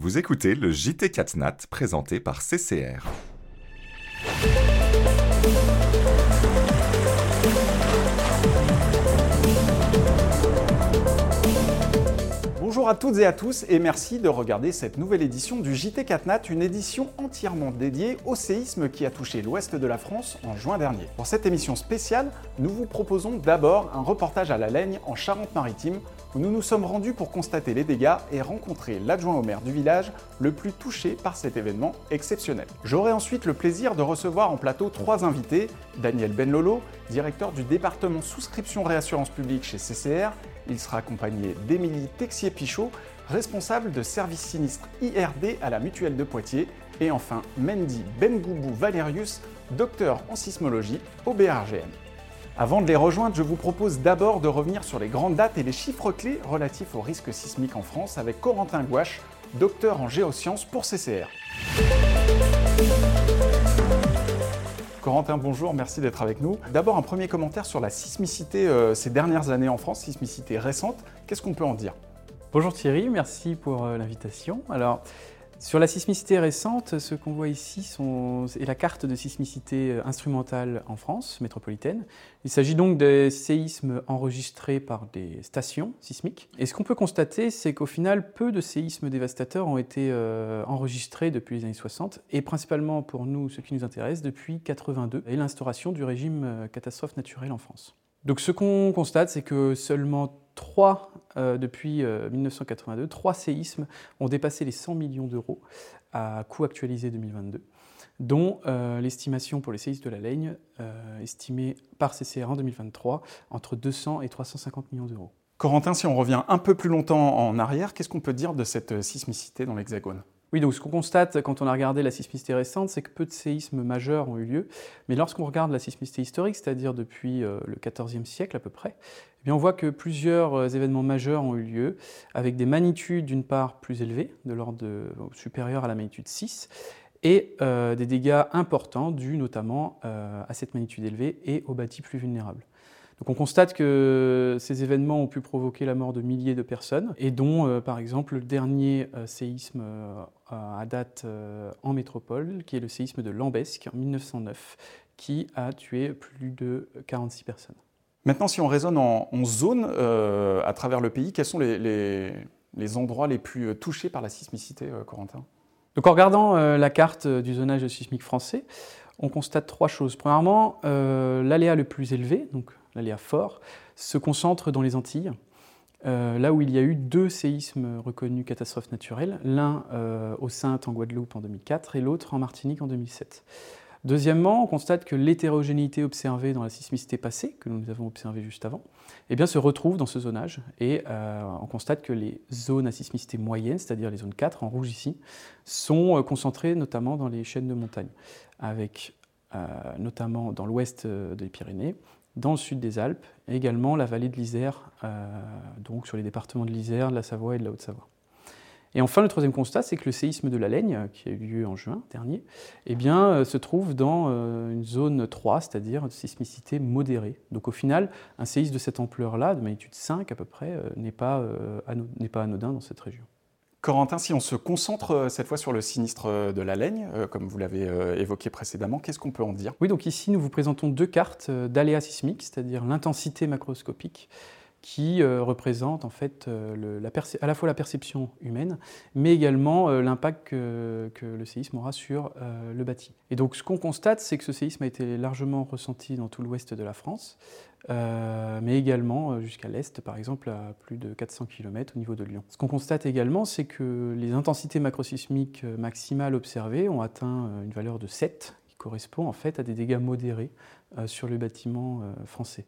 Vous écoutez le JT Catnat présenté par CCR. Bonjour à toutes et à tous et merci de regarder cette nouvelle édition du JT Catnat, une édition entièrement dédiée au séisme qui a touché l'ouest de la France en juin dernier. Pour cette émission spéciale, nous vous proposons d'abord un reportage à la Laigne en Charente-Maritime où nous nous sommes rendus pour constater les dégâts et rencontrer l'adjoint au maire du village le plus touché par cet événement exceptionnel. J'aurai ensuite le plaisir de recevoir en plateau trois invités, Daniel Benlolo, directeur du département souscription réassurance publique chez CCR, il sera accompagné d'Émilie Texier-Pichot, responsable de service sinistre IRD à la Mutuelle de Poitiers, et enfin Mendy Bengoubou Valerius, docteur en sismologie au BRGM. Avant de les rejoindre, je vous propose d'abord de revenir sur les grandes dates et les chiffres clés relatifs au risque sismique en France avec Corentin Gouache, docteur en géosciences pour CCR. Corentin, bonjour, merci d'être avec nous. D'abord, un premier commentaire sur la sismicité euh, ces dernières années en France, sismicité récente. Qu'est-ce qu'on peut en dire? Bonjour Thierry, merci pour euh, l'invitation. Alors, sur la sismicité récente, ce qu'on voit ici sont, est la carte de sismicité euh, instrumentale en France métropolitaine. Il s'agit donc des séismes enregistrés par des stations sismiques. Et ce qu'on peut constater, c'est qu'au final, peu de séismes dévastateurs ont été euh, enregistrés depuis les années 60, et principalement pour nous, ce qui nous intéresse, depuis 82 et l'instauration du régime euh, catastrophe naturelle en France. Donc ce qu'on constate, c'est que seulement trois, euh, depuis 1982, euh, trois séismes ont dépassé les 100 millions d'euros à coût actualisé 2022 dont euh, l'estimation pour les séismes de la Laigne, estimée par CCR en 2023, entre 200 et 350 millions d'euros. Corentin, si on revient un peu plus longtemps en arrière, qu'est-ce qu'on peut dire de cette sismicité dans l'Hexagone? Oui, donc ce qu'on constate quand on a regardé la sismicité récente, c'est que peu de séismes majeurs ont eu lieu. Mais lorsqu'on regarde la sismicité historique, c'est-à-dire depuis euh, le XIVe siècle à peu près, eh bien on voit que plusieurs euh, événements majeurs ont eu lieu, avec des magnitudes d'une part plus élevées, de l'ordre supérieur à la magnitude 6, et euh, des dégâts importants dus notamment à cette magnitude élevée et aux bâtis plus vulnérables. Donc on constate que ces événements ont pu provoquer la mort de milliers de personnes, et dont euh, par exemple le dernier euh, séisme euh, à date en métropole, qui est le séisme de Lambesque en 1909, qui a tué plus de 46 personnes. Maintenant, si on raisonne en, zone à travers le pays, quels sont les, endroits les plus touchés par la sismicité, Corentin? Donc en regardant la carte du zonage sismique français, on constate trois choses. Premièrement, l'aléa le plus élevé, donc l'aléa fort, se concentre dans les Antilles, euh, là où il y a eu deux séismes reconnus catastrophes naturelles, l'un euh, au Sainte en Guadeloupe en 2004 et l'autre en Martinique en 2007. Deuxièmement, on constate que l'hétérogénéité observée dans la sismicité passée, que nous avons observée juste avant, eh bien, se retrouve dans ce zonage. Et euh, on constate que les zones à sismicité moyenne, c'est-à-dire les zones 4, en rouge ici, sont concentrées notamment dans les chaînes de montagnes, avec notamment dans l'ouest des Pyrénées, dans le sud des Alpes, et également la vallée de l'Isère, euh, donc sur les départements de l'Isère, de la Savoie et de la Haute-Savoie. Et enfin, le troisième constat, c'est que le séisme de la Laigne, qui a eu lieu en juin dernier, eh euh, se trouve dans euh, une zone 3, c'est-à-dire de sismicité modérée. Donc au final, un séisme de cette ampleur-là, de magnitude 5 à peu près, n'est pas anodin dans cette région. Corentin, si on se concentre euh, cette fois sur le sinistre euh, de la Laigne, euh, comme vous l'avez évoqué précédemment, qu'est-ce qu'on peut en dire? Oui, donc ici nous vous présentons deux cartes d'aléas sismiques, c'est-à-dire l'intensité macroscopique qui représente en fait à la fois la perception humaine, mais également l'impact que, le séisme aura sur le bâti. Et donc ce qu'on constate, c'est que ce séisme a été largement ressenti dans tout l'ouest de la France, euh, mais également euh, jusqu'à l'est, par exemple, à plus de 400 km au niveau de Lyon. Ce qu'on constate également, c'est que les intensités macrosismiques euh, maximales observées ont atteint une valeur de 7, qui correspond en fait à des dégâts modérés sur le bâtiment français.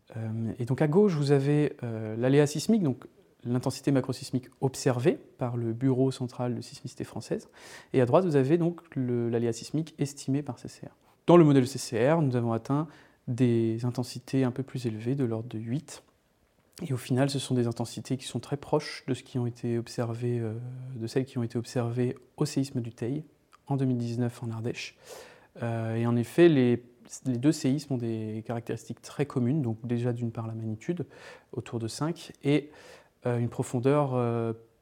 et donc à gauche, vous avez l'aléa sismique, donc l'intensité macrosismique observée par le Bureau central de sismicité française, et à droite, vous avez donc l'aléa sismique estimé par CCR. Dans le modèle CCR, nous avons atteint des intensités un peu plus élevées, de l'ordre de 8. Et au final, ce sont des intensités qui sont très proches de, euh, celles qui ont été observées au séisme du Teil en 2019 en Ardèche. Euh, et en effet, les, deux séismes ont des caractéristiques très communes, donc déjà d'une part la magnitude, autour de 5, et euh, une profondeur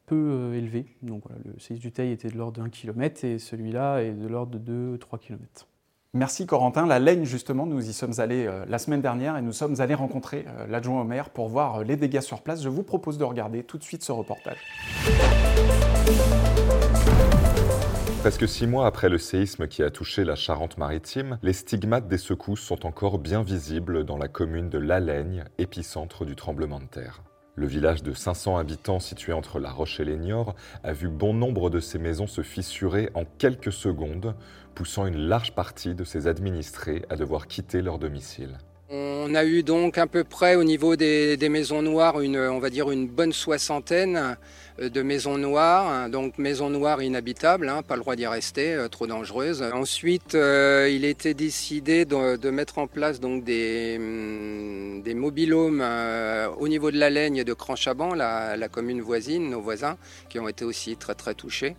peu élevé. Donc le séisme du Teil était de l'ordre de 1 km et celui-là est de l'ordre de 2-3 km. Merci Corentin. La Laigne, justement, nous y sommes allés la semaine dernière et nous sommes allés rencontrer l'adjoint au maire pour voir les dégâts sur place. Je vous propose de regarder tout de suite ce reportage. Presque six mois après le séisme qui a touché la Charente-Maritime, les stigmates des secousses sont encore bien visibles dans la commune de Laigne, épicentre du tremblement de terre. Le village de 500 habitants situé entre La Roche et les Niort a vu bon nombre de ses maisons se fissurer en quelques secondes, poussant une large partie de ses administrés à devoir quitter leur domicile. On a eu donc à peu près au niveau des, maisons noires, une, on va dire une bonne soixantaine de maisons noires, donc maisons noires inhabitables, hein, pas le droit d'y rester, euh, trop dangereuses. Ensuite, euh, il était décidé de, mettre en place donc des, hum, des au niveau de la Laigne et de Cranchaban, la, la commune voisine, nos voisins, qui ont été aussi très très touchés.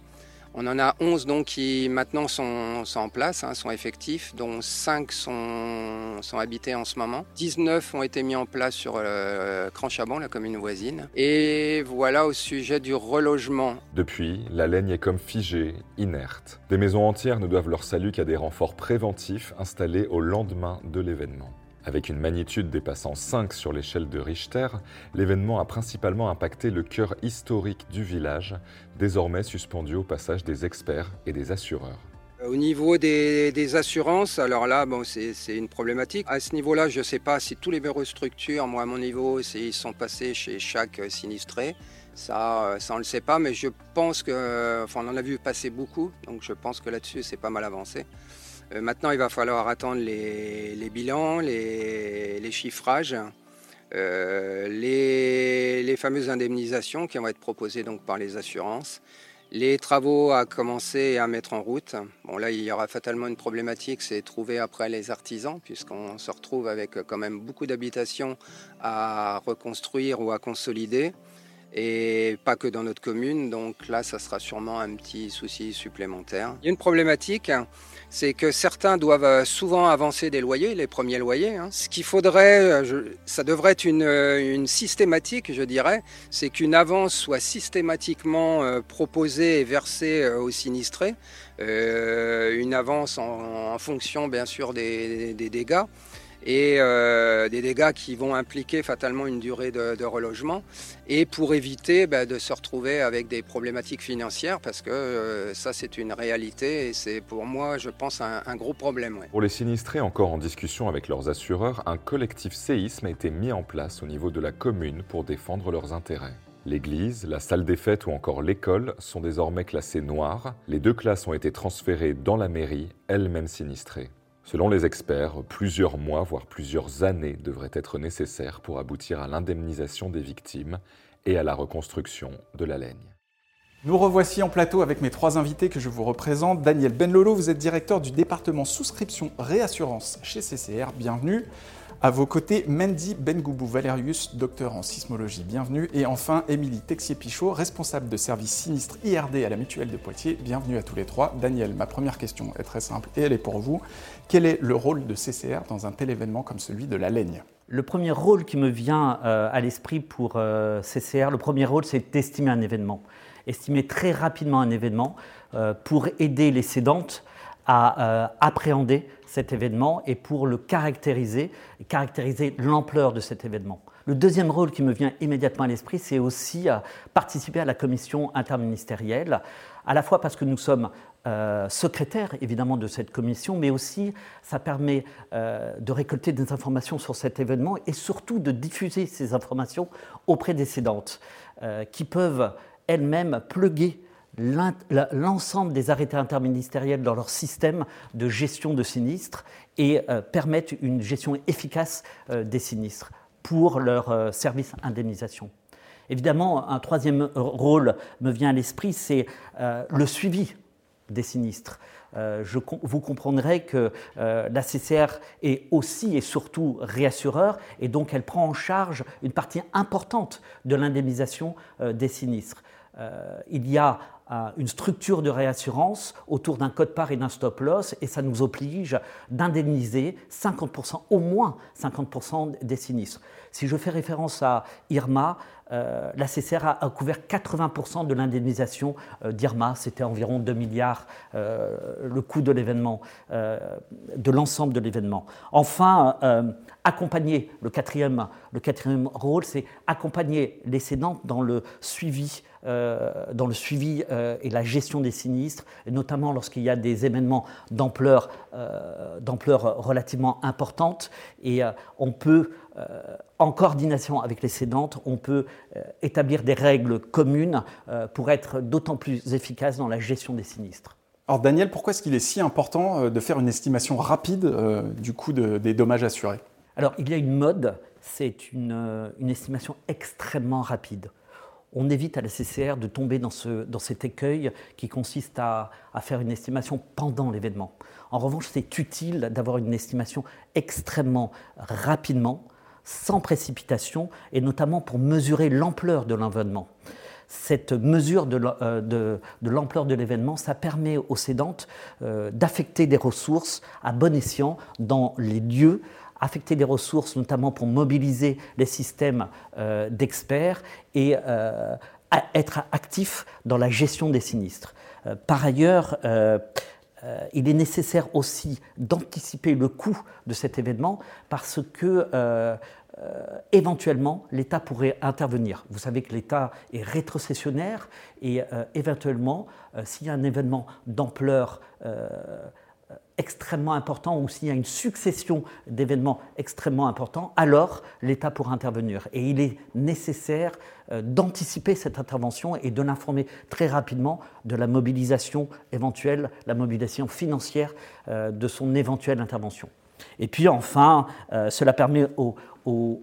On en a 11 donc qui maintenant sont, en place, hein, sont effectifs, dont 5 sont, habités en ce moment. 19 ont été mis en place sur euh, Cranchaban, la commune voisine. Et voilà au sujet du relogement. Depuis, la laine est comme figée, inerte. Des maisons entières ne doivent leur salut qu'à des renforts préventifs installés au lendemain de l'événement. Avec une magnitude dépassant 5 sur l'échelle de Richter, l'événement a principalement impacté le cœur historique du village, désormais suspendu au passage des experts et des assureurs. Au niveau des, assurances, alors là, c'est une problématique. À ce niveau-là, je ne sais pas si tous les bureaux de structure, moi à mon niveau, ils sont passés chez chaque sinistré. Ça, ça on ne le sait pas, mais je pense que, enfin, on en a vu passer beaucoup, donc je pense que là-dessus, c'est pas mal avancé. Euh, maintenant, il va falloir attendre les, bilans, les, chiffrages, euh, les, fameuses indemnisations qui vont être proposées donc par les assurances, les travaux à commencer et à mettre en route. Bon, là, il y aura fatalement une problématique, c'est trouver après les artisans, puisqu'on se retrouve avec quand même beaucoup d'habitations à reconstruire ou à consolider et pas que dans notre commune. Donc là, ça sera sûrement un petit souci supplémentaire. Il y a une problématique, c'est que certains doivent euh, souvent avancer des loyers, les premiers loyers. Hein. Ce qu'il faudrait, euh, ça devrait être euh, une, systématique, je dirais, c'est qu'une avance soit systématiquement proposée et versée aux sinistrés, une avance en, fonction bien sûr des dégâts et euh, des dégâts qui vont impliquer fatalement une durée de, relogement et pour éviter bah, de se retrouver avec des problématiques financières parce que euh, ça c'est une réalité et c'est pour moi je pense un, gros problème. Pour les sinistrés encore en discussion avec leurs assureurs, un collectif séisme a été mis en place au niveau de la commune pour défendre leurs intérêts. L'église, la salle des fêtes ou encore l'école sont désormais classées noires. Les deux classes ont été transférées dans la mairie, elle-même sinistrée. Selon les experts, plusieurs mois, voire plusieurs années devraient être nécessaires pour aboutir à l'indemnisation des victimes et à la reconstruction de la Laigne. Nous revoici en plateau avec mes trois invités que je vous représente. Daniel Benlolo, vous êtes directeur du département souscription réassurance chez CCR. Bienvenue. À vos côtés, Mendy Bengoubou Valerius, docteur en sismologie, bienvenue. Et enfin, Émilie Texier-Pichot, responsable de service sinistre IRD à la Mutuelle de Poitiers. Bienvenue à tous les trois. Daniel, ma première question est très simple et elle est pour vous. Quel est le rôle de CCR dans un tel événement comme celui de la Laigne? Le premier rôle qui me vient euh, à l'esprit pour euh, CCR, le premier rôle, c'est d'estimer un événement. Estimer très rapidement un événement euh, pour aider les cédantes à appréhender cet événement et pour le caractériser, caractériser l'ampleur de cet événement. Le deuxième rôle qui me vient immédiatement à l'esprit, c'est aussi euh, participer à la commission interministérielle, à la fois parce que nous sommes euh, secrétaires évidemment de cette commission, mais aussi ça permet euh, de récolter des informations sur cet événement et surtout de diffuser ces informations auprès des qui peuvent elles-mêmes pluguer l'ensemble des arrêtés interministériels dans leur système de gestion de sinistres et euh, permettent une gestion efficace euh, des sinistres pour leur euh, service indemnisation. Évidemment, un troisième rôle me vient à l'esprit, c'est le suivi des sinistres. Je, vous comprendrez que la CCR est aussi et surtout réassureur et donc elle prend en charge une partie importante de l'indemnisation des sinistres. il y a une structure de réassurance autour d'un code part et d'un stop loss et ça nous oblige d'indemniser 50%, au moins 50% des sinistres. Si je fais référence à Irma, euh, la CCR a, couvert 80% de l'indemnisation d'IRMA, c'était environ 2 milliards le coût de l'événement, de l'ensemble de l'événement. Enfin, accompagner, le quatrième, le quatrième rôle, c'est accompagner les cédants dans le suivi euh, euh, et la gestion des sinistres, notamment lorsqu'il y a des événements d'ampleur euh, relativement importante. Et on peut, en coordination avec les cédantes, établir des règles communes pour être d'autant plus efficace dans la gestion des sinistres. Alors Daniel, pourquoi est-ce qu'il est si important de faire une estimation rapide du coût des dommages assurés? Alors il y a une mode, c'est une, une estimation extrêmement rapide on évite à la CCR de tomber dans, cet écueil qui consiste à, faire une estimation pendant l'événement. En revanche, c'est utile d'avoir une estimation extrêmement rapidement, sans précipitation, et notamment pour mesurer l'ampleur de l'événement. Cette mesure de, euh, l'ampleur de, l'événement, ça permet aux cédantes euh, d'affecter des ressources à bon escient dans les lieux affecter des ressources, notamment pour mobiliser les systèmes euh, d'experts et être actif dans la gestion des sinistres. Par ailleurs, il est nécessaire aussi d'anticiper le coût de cet événement parce que éventuellement l'État pourrait intervenir. Vous savez que l'État est rétrocessionnaire et éventuellement, s'il y a un événement d'ampleur extrêmement important ou s'il y a une succession d'événements extrêmement importants, alors l'État pourra intervenir. Et il est nécessaire euh, d'anticiper cette intervention et de l'informer très rapidement de la mobilisation éventuelle, la mobilisation financière euh, de son éventuelle intervention. Et puis enfin, euh, cela permet aux,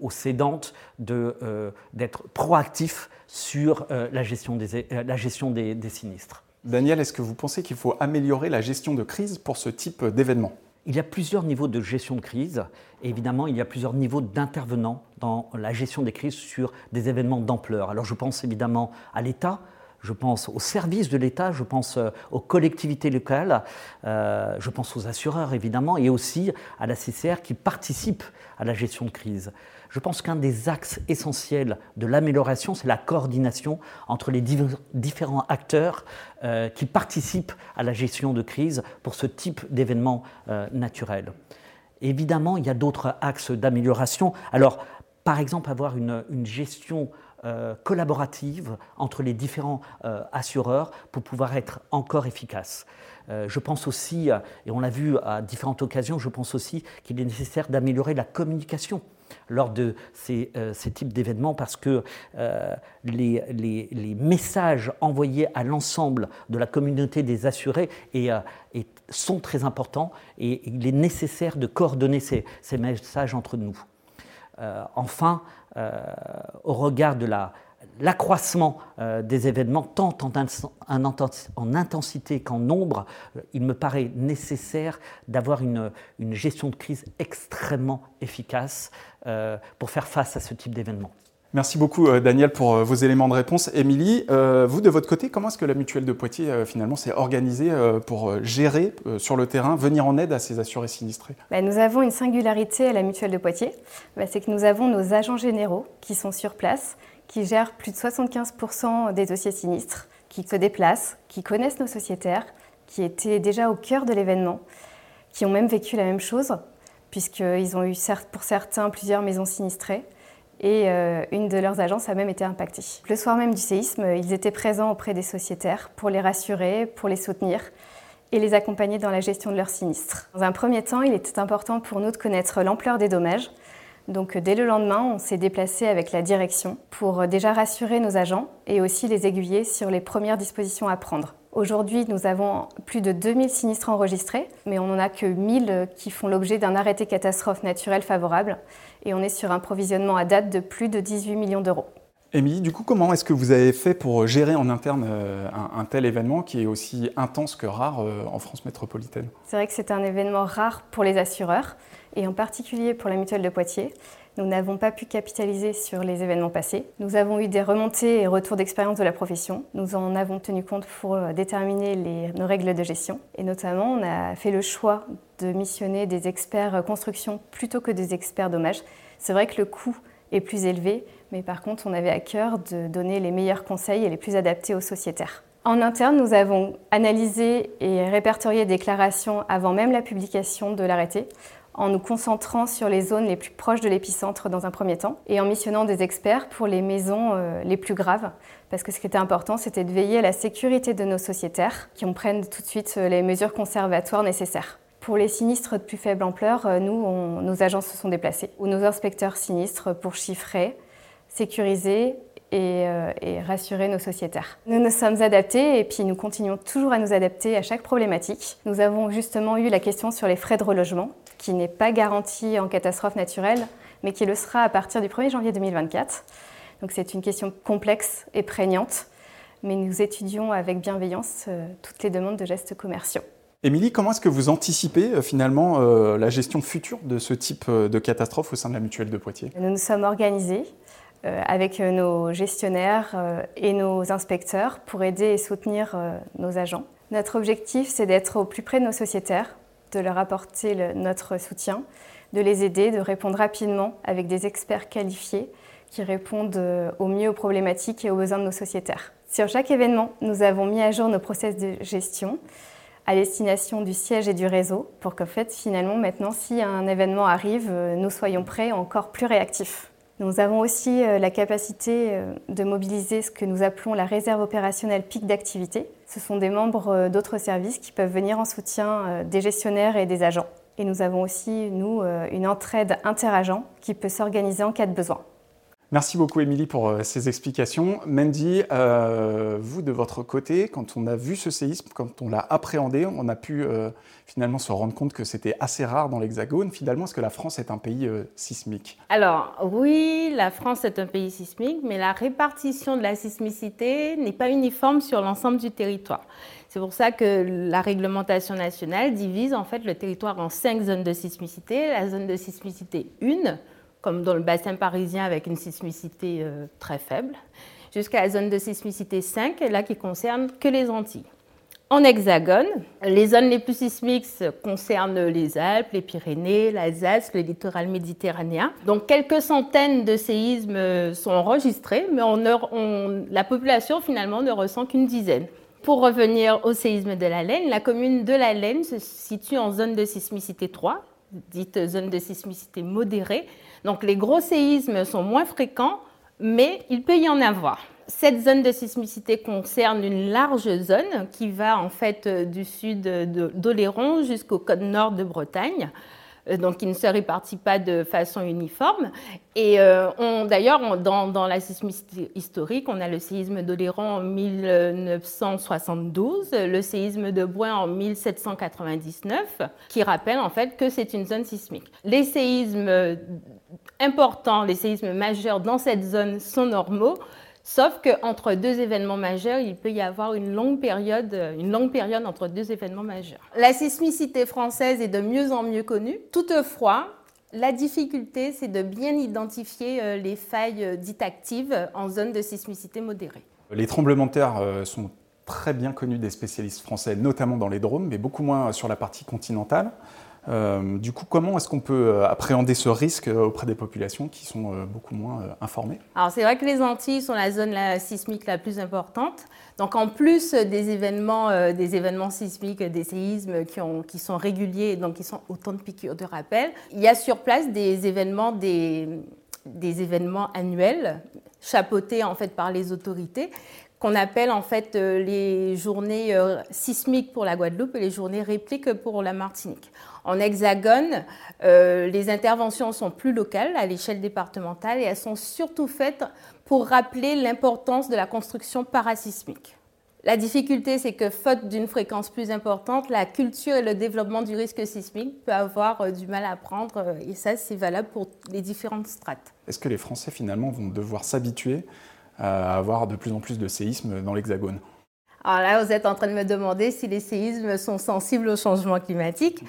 cédantes d'être proactifs sur la gestion des sinistres. Daniel, est-ce que vous pensez qu'il faut améliorer la gestion de crise pour ce type d'événement? Il y a plusieurs niveaux de gestion de crise. Et évidemment, il y a plusieurs niveaux d'intervenants dans la gestion des crises sur des événements d'ampleur. Alors je pense évidemment à l'État, je pense aux services de l'État, je pense euh, aux collectivités locales, euh, je pense aux assureurs évidemment, et aussi à la CCR qui participe à la gestion de crise. Je pense qu'un des axes essentiels de l'amélioration, c'est la coordination entre les différents acteurs euh, qui participent à la gestion de crise pour ce type d'événement naturel. Évidemment, il y a d'autres axes d'amélioration. Alors, par exemple, avoir une, une gestion euh, collaborative entre les différents euh, assureurs pour pouvoir être encore efficace. Euh, je pense aussi, et on l'a vu à différentes occasions, je pense aussi qu'il est nécessaire d'améliorer la communication lors de ces, types d'événements parce que les, messages envoyés à l'ensemble de la communauté des assurés sont très importants et il est nécessaire de coordonner ces, messages entre nous. enfin, au regard de l'accroissement euh, des événements, tant en, intensité qu'en nombre, euh, il me paraît nécessaire d'avoir une, gestion de crise extrêmement efficace pour faire face à ce type d'événements. Merci beaucoup euh, Daniel pour euh, vos éléments de réponse. Émilie, euh, vous de votre côté, comment est-ce que la mutuelle de Poitiers finalement s'est organisée pour gérer sur le terrain, venir en aide à ces assurés sinistrés? Bah, Nous avons une singularité à la mutuelle de Poitiers, bah, c'est que nous avons nos agents généraux qui sont sur place, qui gèrent plus de 75% des dossiers sinistres, qui se déplacent, qui connaissent nos sociétaires, qui étaient déjà au cœur de l'événement, qui ont même vécu la même chose, puisqu'ils ont eu pour certains plusieurs maisons sinistrées et euh, une de leurs agences a même été impactée. Le soir même du séisme, ils étaient présents auprès des sociétaires pour les rassurer, pour les soutenir et les accompagner dans la gestion de leurs sinistres. Dans un premier temps, il était important pour nous de connaître l'ampleur des dommages. Donc dès le lendemain, on s'est déplacé avec la direction pour euh, déjà rassurer nos agents et aussi les aiguiller sur les premières dispositions à prendre. Aujourd'hui, nous avons plus de 2000 sinistres enregistrés, mais on n'en a que 1000 qui font l'objet d'un arrêté catastrophe naturelle favorable. Et on est sur un provisionnement à date de plus de 18 millions d'euros. Émilie, du coup, comment est-ce que vous avez fait pour gérer en interne euh, un, tel événement qui est aussi intense que rare euh, en France métropolitaine? C'est vrai que c'est un événement rare pour les assureurs et en particulier pour la mutuelle de Poitiers. Nous n'avons pas pu capitaliser sur les événements passés. Nous avons eu des remontées et retours d'expérience de la profession. Nous en avons tenu compte pour euh, déterminer nos règles de gestion. Et notamment, on a fait le choix de missionner des experts construction plutôt que des experts dommages. C'est vrai que le coût est plus élevé, mais par contre, on avait à cœur de donner les meilleurs conseils et les plus adaptés aux sociétaires. En interne, nous avons analysé et répertorié des déclarations avant même la publication de l'arrêté, en nous concentrant sur les zones les plus proches de l'épicentre dans un premier temps, et en missionnant des experts pour les maisons euh, les plus graves, parce que ce qui était important, c'était de veiller à la sécurité de nos sociétaires, qui en prennent tout de suite euh, les mesures conservatoires nécessaires. Pour les sinistres de plus faible ampleur, euh, nous, nos agents se sont déplacés, ou nos inspecteurs sinistres pour chiffrer, sécuriser euh, et, rassurer nos sociétaires. Nous nous sommes adaptés et puis nous continuons toujours à nous adapter à chaque problématique. Nous avons justement eu la question sur les frais de relogement, qui n'est pas garanti en catastrophe naturelle, mais qui le sera à partir du 1er janvier 2024. Donc c'est une question complexe et prégnante, mais nous étudions avec bienveillance euh, toutes les demandes de gestes commerciaux. Émilie, comment est-ce que vous anticipez euh, finalement la gestion future de ce type de catastrophe au sein de la mutuelle de Poitiers? Nous nous sommes organisés euh, avec euh, nos gestionnaires euh, et nos inspecteurs pour aider et soutenir nos agents. Notre objectif, c'est d'être au plus près de nos sociétaires, de leur apporter notre soutien, de les aider, de répondre rapidement avec des experts qualifiés qui répondent au mieux aux problématiques et aux besoins de nos sociétaires. Sur chaque événement, nous avons mis à jour nos process de gestion à destination du siège et du réseau pour qu'en fait, finalement, maintenant, si un événement arrive, nous soyons prêts encore plus réactifs. Nous avons aussi euh, la capacité euh, de mobiliser ce que nous appelons la réserve opérationnelle pic d'activité. Ce sont des membres euh, d'autres services qui peuvent venir en soutien des gestionnaires et des agents. Et nous avons aussi, nous, une entraide interagent qui peut s'organiser en cas de besoin. Merci beaucoup Émilie pour euh, ces explications. Mandy, euh, vous de votre côté, quand on a vu ce séisme, quand on l'a appréhendé, on a pu euh, finalement se rendre compte que c'était assez rare dans l'Hexagone. Finalement, est-ce que la France est un pays sismique? Alors oui, la France est un pays sismique, mais la répartition de la sismicité n'est pas uniforme sur l'ensemble du territoire. C'est pour ça que la réglementation nationale divise en fait le territoire en cinq zones de sismicité. La zone de sismicité 1 comme dans le bassin parisien avec une sismicité euh, très faible, jusqu'à la zone de sismicité 5, là qui concerne que les Antilles. En hexagone, les zones les plus sismiques concernent les Alpes, les Pyrénées, l'Alsace, le littoral méditerranéen. Donc quelques centaines de séismes sont enregistrés, mais la population finalement ne ressent qu'une dizaine. Pour revenir au séisme de la Laine, la commune de la Laine se situe en zone de sismicité 3, dite zone de sismicité modérée, donc les gros séismes sont moins fréquents, mais il peut y en avoir. Cette zone de sismicité concerne une large zone qui va en fait du sud d'Oléron jusqu'au côte nord de Bretagne. Euh, donc qui ne se répartit pas de façon uniforme. Et euh, d'ailleurs, dans, la sismicité historique, on a le séisme d'Oléron en 1972, le séisme de Bouin en 1799, qui rappellent en fait que c'est une zone sismique. Les séismes importants, les séismes majeurs dans cette zone sont normaux. Sauf qu'entre deux événements majeurs, il peut y avoir une longue, période, une longue période entre deux événements majeurs. La sismicité française est de mieux en mieux connue. Toutefois, la difficulté, c'est de bien identifier euh, les failles euh, dites actives en zone de sismicité modérée. Les tremblements de terre euh, sont très bien connus des spécialistes français, notamment dans les drômes, mais beaucoup moins sur la partie continentale. Euh, du coup, comment est-ce qu'on peut euh, appréhender ce risque euh, auprès des populations qui sont beaucoup moins informées? Alors, c'est vrai que les Antilles sont la zone sismique la plus importante. Donc, en plus des événements, des événements sismiques, des séismes qui, ont, qui, sont réguliers, donc qui sont autant de piqûres de rappel, il y a sur place des événements, des événements annuels chapeautés en fait par les autorités qu'on appelle en fait les journées sismiques pour la Guadeloupe et les journées répliques pour la Martinique. En hexagone, euh, les interventions sont plus locales à l'échelle départementale et elles sont surtout faites pour rappeler l'importance de la construction parasismique. La difficulté, c'est que faute d'une fréquence plus importante, la culture et le développement du risque sismique peut avoir euh, du mal à prendre, euh, et ça, c'est valable pour les différentes strates. Est-ce que les Français, finalement, vont devoir s'habituer à avoir de plus en plus de séismes dans l'Hexagone Alors là, vous êtes en train de me demander si les séismes sont sensibles au changement climatique.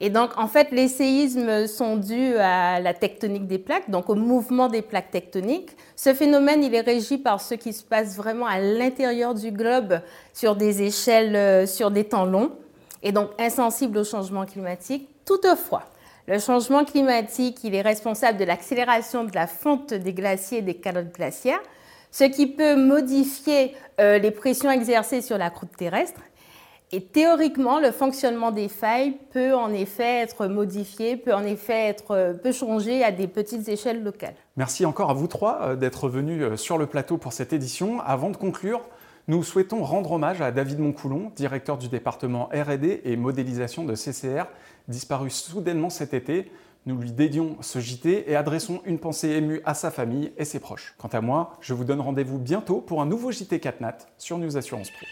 Et donc, en fait, les séismes sont dus à la tectonique des plaques, donc au mouvement des plaques tectoniques. Ce phénomène, il est régi par ce qui se passe vraiment à l'intérieur du globe sur des échelles, euh, sur des temps longs, et donc insensible au changement climatique. Toutefois, Le changement climatique, il est responsable de l'accélération de la fonte des glaciers et des calottes glaciaires, ce qui peut modifier euh, les pressions exercées sur la croûte terrestre. Et théoriquement, le fonctionnement des failles peut en effet être modifié, peut en effet être, euh, peut changer à des petites échelles locales. Merci encore à vous trois euh, d'être venus sur le plateau pour cette édition. Avant de conclure, nous souhaitons rendre hommage à David Moncoulon, directeur du département RD et modélisation de CCR, disparu soudainement cet été. Nous lui dédions ce JT et adressons une pensée émue à sa famille et ses proches. Quant à moi, je vous donne rendez-vous bientôt pour un nouveau JT 4 Nat sur News Assurance Pro.